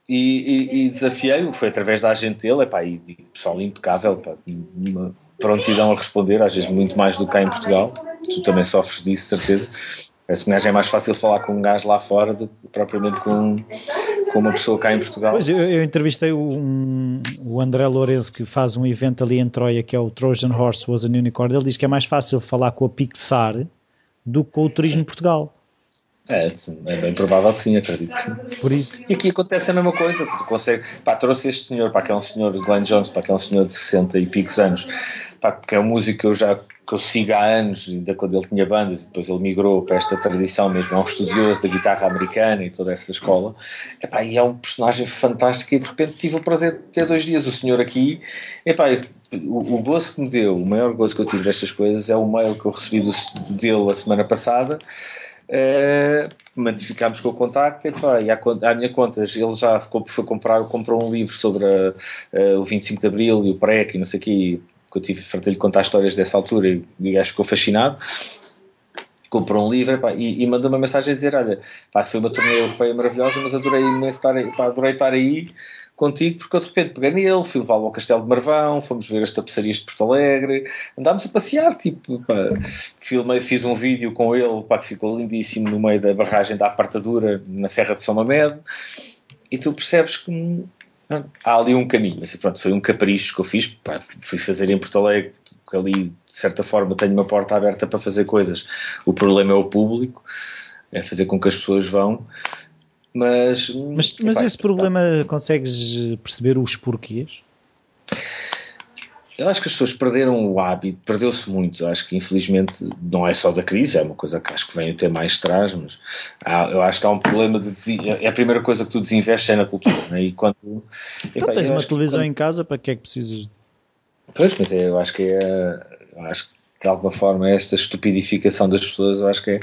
e, e, e desafiei-o, foi através da agente dele, epá, e pessoal impecável, pá, uma prontidão a responder, às vezes muito mais do que cá em Portugal, tu também sofres disso, certeza. Parece que é mais fácil falar com um gajo lá fora do que propriamente com, com uma pessoa cá em Portugal. Pois, eu, eu entrevistei um, o André Lourenço que faz um evento ali em Troia que é o Trojan Horse Was an Unicorn. Ele diz que é mais fácil falar com a Pixar do que com o Turismo Portugal. É, é bem provável que sim, acredito sim. Por isso. E aqui acontece a mesma coisa, tu consegue, pá, trouxe este senhor, pá, que é um senhor, Glenn Jones, pá, que é um senhor de 60 e picos anos, pá, que é um músico que eu já que eu sigo há anos, ainda quando ele tinha bandas, e depois ele migrou para esta tradição mesmo, é um estudioso da guitarra americana e toda essa escola, epá, e é um personagem fantástico e de repente tive o prazer de ter dois dias o senhor aqui, epá, o, o gozo que me deu, o maior gozo que eu tive destas coisas é o mail que eu recebi do, dele a semana passada, Uh, ficámos com o contacto epá, e à, à, minha conta ele já foi comprar, comprou um livro sobre a, a, o 25 de Abril e o PREC e não sei o que que eu tive fartei-lhe contar histórias dessa altura e o gajo ficou fascinado. Comprou um livro e, e, mandou uma mensagem a dizer olha, pá, foi uma turnê europeia maravilhosa mas adorei estar, pá, adorei estar aí contigo, porque eu de repente peguei nele, fui levá-lo ao Castelo de Marvão, fomos ver as tapeçarias de Porto Alegre, andámos a passear, tipo, pá, filmei, fiz um vídeo com ele, pá, que ficou lindíssimo no meio da barragem da Apartadura, na Serra de São Mamed, e tu percebes que há ali um caminho, mas pronto, foi um capricho que eu fiz, pá, fui fazer em Porto Alegre, que ali, de certa forma, tenho uma porta aberta para fazer coisas, o problema é o público, é fazer com que as pessoas vão, mas, mas, mas esse problema consegues perceber os porquês? eu acho que as pessoas perderam o hábito, perdeu-se muito. Eu acho que infelizmente não é só da crise, é uma coisa que acho que vem até mais atrás, mas há, eu acho que há um problema de é a primeira coisa que tu desinvestes é na cultura, né? e quando então tens uma televisão quando... em casa, para que é que precisas? Pois, mas é, eu acho que é, eu acho que de alguma forma esta estupidificação das pessoas, eu acho que é,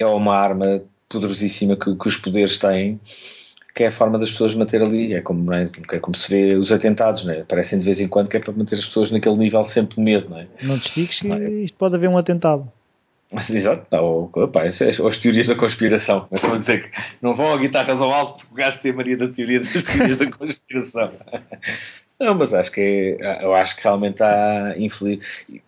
é uma arma poderosíssima que, que os poderes têm que é a forma das pessoas manter ali, é como, é? é como se vê os atentados, não é? Aparecem de vez em quando que é para manter as pessoas naquele nível sempre de medo, não é? Não te estiques que é? isto pode haver um atentado. Exato, ou, opa, é, ou as teorias da conspiração. Começam a dizer que não vão a guitarras ao alto porque o gajo tem a Maria da teoria das teorias da conspiração. Não, mas acho que é, eu acho que realmente há infeliz.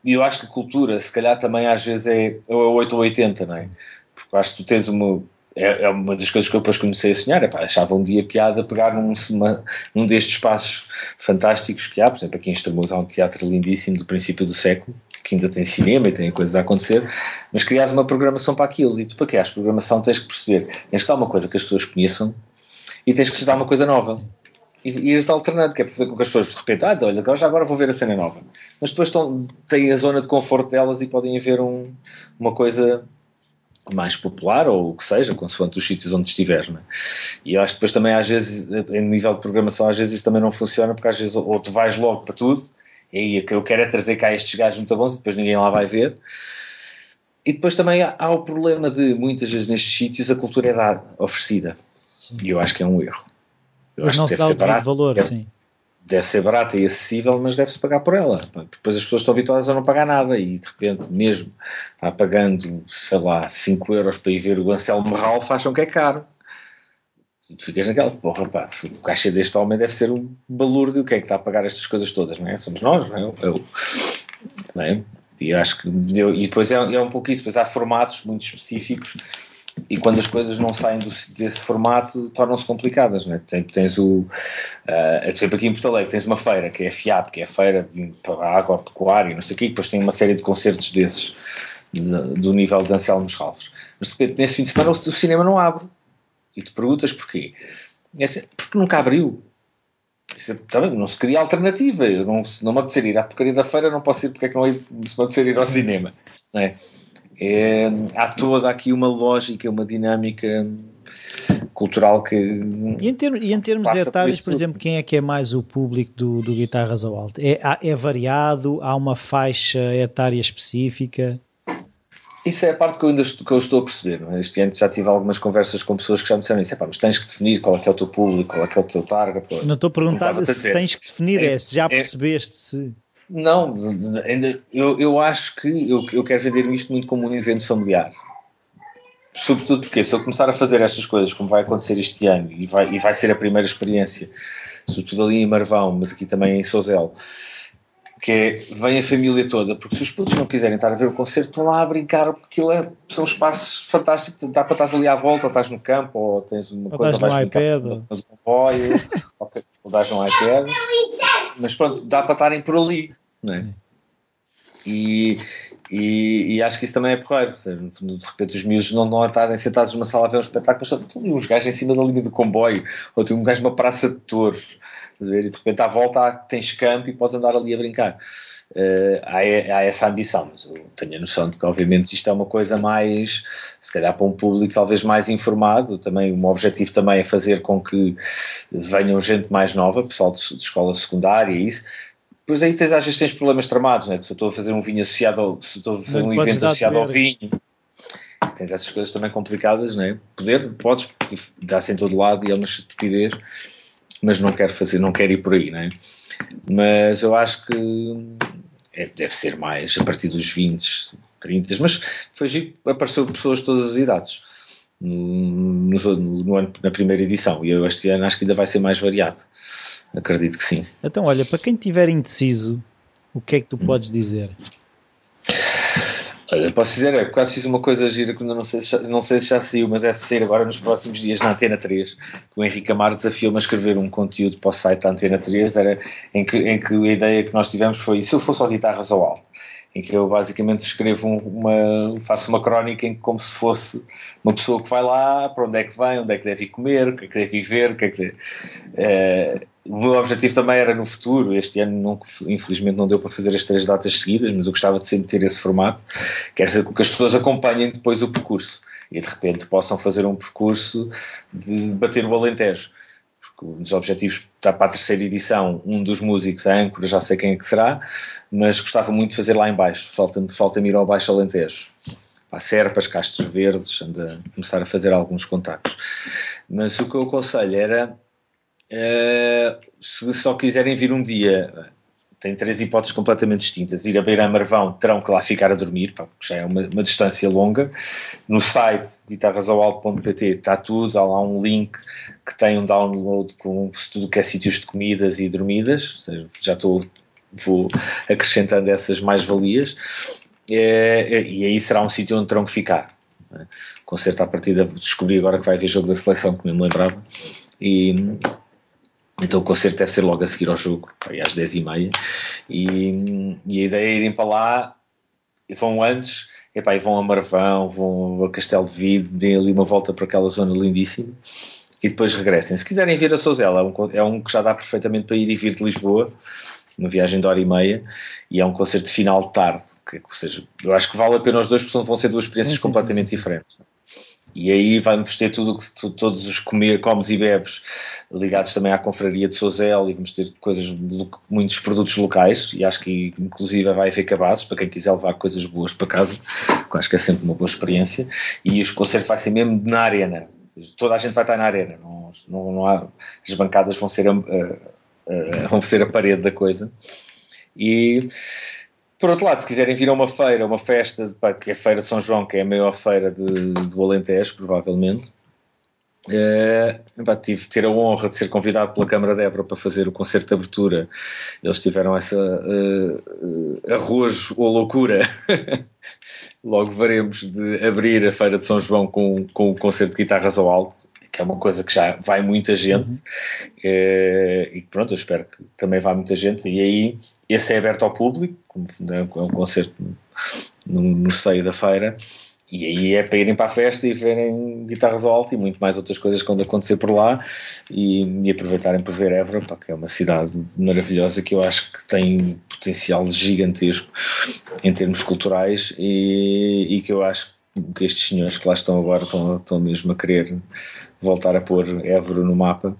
E eu acho que a cultura, se calhar também às vezes é, é 8 ou 80, não é? Porque acho que tu tens uma, é, é, uma das coisas que eu depois comecei a sonhar. Achava um dia piada pegar num, uma, num destes espaços fantásticos que há. Por exemplo, aqui em Estremoz há um teatro lindíssimo do princípio do século, que ainda tem cinema e tem coisas a acontecer, mas crias uma programação para aquilo. E tu, para criar programação, tens que perceber. Tens que dar uma coisa que as pessoas conheçam e tens que lhes dar uma coisa nova. E, ires alternando, que é fazer com que as pessoas de repente, ah, olha, já agora vou ver a cena nova. Mas depois estão, têm a zona de conforto delas e podem ver um, uma coisa mais popular ou o que seja, consoante os sítios onde estiveres. Né? E eu acho que depois também, às vezes, em nível de programação, às vezes isso também não funciona, porque às vezes ou tu vais logo para tudo, e aí o que eu quero é trazer cá estes gajos muito bons e depois ninguém lá vai ver. E depois também há, há o problema de muitas vezes nestes sítios a cultura é dada, oferecida. Sim. E eu acho que é um erro. Eu Mas não se dá o devido valor, sim deve ser barata e acessível, mas deve-se pagar por ela. Depois as pessoas estão habituadas a não pagar nada e de repente, mesmo está pagando, sei lá, 5 euros para ir ver o Anselmo Ralph, acham que é caro. E tu ficas naquela, porra, pá, o caixa deste homem deve ser um balúrdio, o que é que está a pagar estas coisas todas, não é? Somos nós, não é? Eu, não é? E acho que, eu, e depois é, é um pouco isso, depois há formatos muito específicos e quando as coisas não saem do, desse formato tornam-se complicadas, né? Tens, tens o, uh, por exemplo, aqui em Porto Alegre tens uma feira que é FIAP, que é a feira de, água, pecuária, não sei o quê, depois tem uma série de concertos desses de, do nível de Anselmo Ralphs. Mas de repente, nesse fim de semana o, o cinema não abre. E tu perguntas porquê? É assim, porque nunca abriu. Também não se cria alternativa. Eu não, não me apetecer ir à porcaria da feira, não posso ir porque é que não se me apetecer ir ao cinema. Não é? É, há toda aqui uma lógica, uma dinâmica cultural que. E em, termos, e em termos etários, por, por, exemplo, quem é que é mais o público do, do Guitarras ao Alto? É, é variado? Há uma faixa etária específica? Isso é a parte que eu ainda estou, que eu estou a perceber. É? Este ano já tive algumas conversas com pessoas que já me disseram isso. mas tens que definir qual é que é o teu público, qual é que é o teu target. Não estou a perguntar se tens que definir, é, é se já é, percebeste se. Não, ainda, eu, eu acho que eu, eu quero vender isto muito como um evento familiar. Sobretudo porque se eu começar a fazer estas coisas, como vai acontecer este ano, e vai, e vai ser a primeira experiência, sobretudo ali em Marvão, mas aqui também em Sozel, que é, vem a família toda, porque se os putos não quiserem estar a ver o concerto, estão lá a brincar, porque aquilo é, são espaços fantásticos, dá para estar ali à volta, ou estás no campo, ou tens uma ou coisa, ou vais iPad. no comboio, ou, ou dás no iPad mas pronto, dá para estarem por ali, não é? E, e, e, acho que isso também é porreiro. De repente, os miúdos não, não estarem sentados numa sala a ver um espetáculo, mas estão uns gajos em cima da linha do comboio, ou tem um gajo numa praça de touros, e de repente à volta tens campo e podes andar ali a brincar. Uh, há, há, essa ambição, mas eu tenho a noção de que, obviamente, isto é uma coisa mais, se calhar, para um público talvez mais informado. Também, o meu objetivo também é fazer com que venham gente mais nova, pessoal de, de escola secundária e isso. Pois aí tens, às vezes tens problemas tramados, né? se eu estou a fazer um vinho associado ao, se estou a fazer não um evento associado ao vinho, tens essas coisas também complicadas, né? Poder, podes, porque dá-se em todo lado e é uma estupidez, mas não quero fazer, não quero ir por aí, né? Mas eu acho que é, deve ser mais a partir dos 20, 30, mas foi giro, apareceu pessoas de todas as idades no, no, no ano, na primeira edição e eu este ano acho que ainda vai ser mais variado. Acredito que sim. Então, olha, para quem estiver indeciso, o que é que tu podes dizer? Olha, posso dizer, é, por acaso fiz uma coisa gira que não sei, se já, não sei se já saiu, mas é ser agora nos próximos dias na Antena 3, que o Henrique Amaro desafiou-me a escrever um conteúdo para o site da Antena 3, era, em, que, em que a ideia que nós tivemos foi, se eu fosse ao guitarras ao alto? Em que eu basicamente escrevo uma, faço uma crónica em que como se fosse uma pessoa que vai lá, para onde é que vem, onde é que deve ir comer, o que é que deve ir ver, o que é que deve, uh, o meu objetivo também era no futuro, este ano infelizmente não deu para fazer as três datas seguidas, mas eu gostava de sempre ter esse formato, que era que as pessoas acompanhem depois o percurso e de repente possam fazer um percurso de bater o Alentejo. Porque um dos objetivos está para a terceira edição, um dos músicos, a âncora, já sei quem é que será, mas gostava muito de fazer lá em baixo, falta-me falta ir ao Baixo Alentejo. Para Serpas, Castros Verdes, anda a começar a fazer alguns contactos. Mas o que eu aconselho era Uh, se só quiserem vir um dia, tem três hipóteses completamente distintas. Ir a Beira Marvão, terão que lá ficar a dormir, porque já é uma, uma distância longa. No site guitarrasoalto.pt está tudo, há lá um link que tem um download com tudo que é sítios de comidas e dormidas, ou seja, já estou vou acrescentando essas mais-valias. É, e aí será um sítio onde terão que ficar. Né? Concerto à partida, descobri agora que vai haver jogo da seleção, que me lembrava. E, então o concerto deve ser logo a seguir ao jogo, aí às 10h30. E, e, a ideia é irem para lá, vão antes, epá, e vão a Marvão, vão a Castelo de Vide, deem ali uma volta para aquela zona lindíssima e depois regressem. Se quiserem vir a Souzela, é um, é um que já dá perfeitamente para ir e vir de Lisboa, uma viagem de hora e meia, e é um concerto final de tarde, que, ou seja, eu acho que vale a pena os dois, porque vão ser duas experiências sim, sim, completamente sim, diferentes. E aí vamos ter tudo todos os comer, comes e bebes ligados também à confraria de Sozel e vamos ter coisas, muitos produtos locais e acho que inclusive vai haver cabazes para quem quiser levar coisas boas para casa, que acho que é sempre uma boa experiência. E os concertos vai ser mesmo na arena, toda a gente vai estar na arena, não, não, não há, as bancadas vão ser a, a, a, vão ser a parede da coisa. E por outro lado, se quiserem vir a uma feira, uma festa, pá, que é a Feira de São João, que é a maior feira de, do Alentejo, provavelmente, é, tive ter a honra de ser convidado pela Câmara de Évora para fazer o concerto de abertura. Eles tiveram essa uh, uh, arrojo ou loucura. Logo veremos de abrir a Feira de São João com, com o concerto de guitarras ao alto que é uma coisa que já vai muita gente uhum. Eh, e pronto, eu espero que também vá muita gente e aí esse é aberto ao público é um concerto no, no seio da feira e aí é para irem para a festa e verem guitarras ao alto e muito mais outras coisas quando acontecer por lá e, e aproveitarem por ver Évora, pá, que é uma cidade maravilhosa que eu acho que tem potencial gigantesco em termos culturais e, e que eu acho que estes senhores que lá estão agora estão, estão mesmo a querer voltar a pôr Évora no mapa.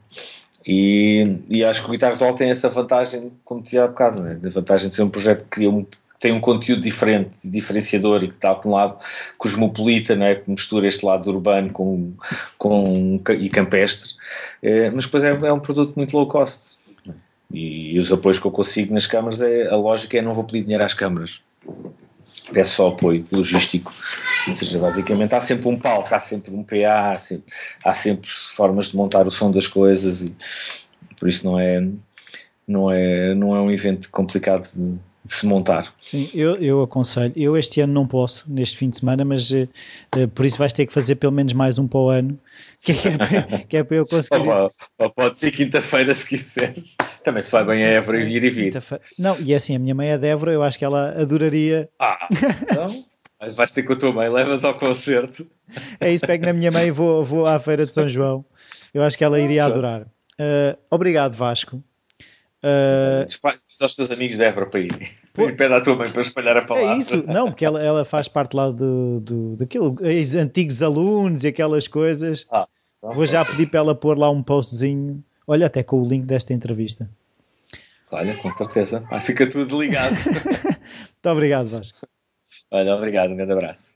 E, e acho que o Guitarras All tem essa vantagem, como dizia há bocado, né? a vantagem de ser um projeto que cria um, tem um conteúdo diferente, diferenciador e que está por um lado cosmopolita, né? que mistura este lado urbano com, com, e campestre, é, mas depois é, é, um produto muito low cost. E, e, os apoios que eu consigo nas câmaras, é, a lógica é não vou pedir dinheiro às câmaras peço só apoio logístico. Ou seja, basicamente há sempre um palco, há sempre um PA, há sempre, há sempre formas de montar o som das coisas e por isso não é, não é, não é um evento complicado de, de se montar. Sim, eu, eu aconselho. Eu este ano não posso, neste fim de semana, mas uh, por isso vais ter que fazer pelo menos mais um para o ano, que é, para, que é para eu conseguir. ou, ou pode ser quinta-feira se quiseres. Também se vai bem a Évora ir e vir. Não, e é assim, a minha mãe é de Évora, eu acho que ela adoraria. Ah, então. Mas vais ter com a tua mãe, levas ao concerto. É isso, pego na minha mãe e vou, vou à Feira de São João. Eu acho que ela iria adorar. Uh, obrigado, Vasco. Uh, diz aos teus amigos de Évora para ir. E pede à tua mãe para espalhar a palavra. É isso, não, porque ela, ela faz parte lá do, do, daquilo, os antigos alunos e aquelas coisas. Ah, então Vou já pedir para ela pôr lá um postzinho. Olha, até com o link desta entrevista. Olha, com certeza. Ah, fica tudo ligado. Muito obrigado, Vasco. Olha, obrigado, um grande abraço.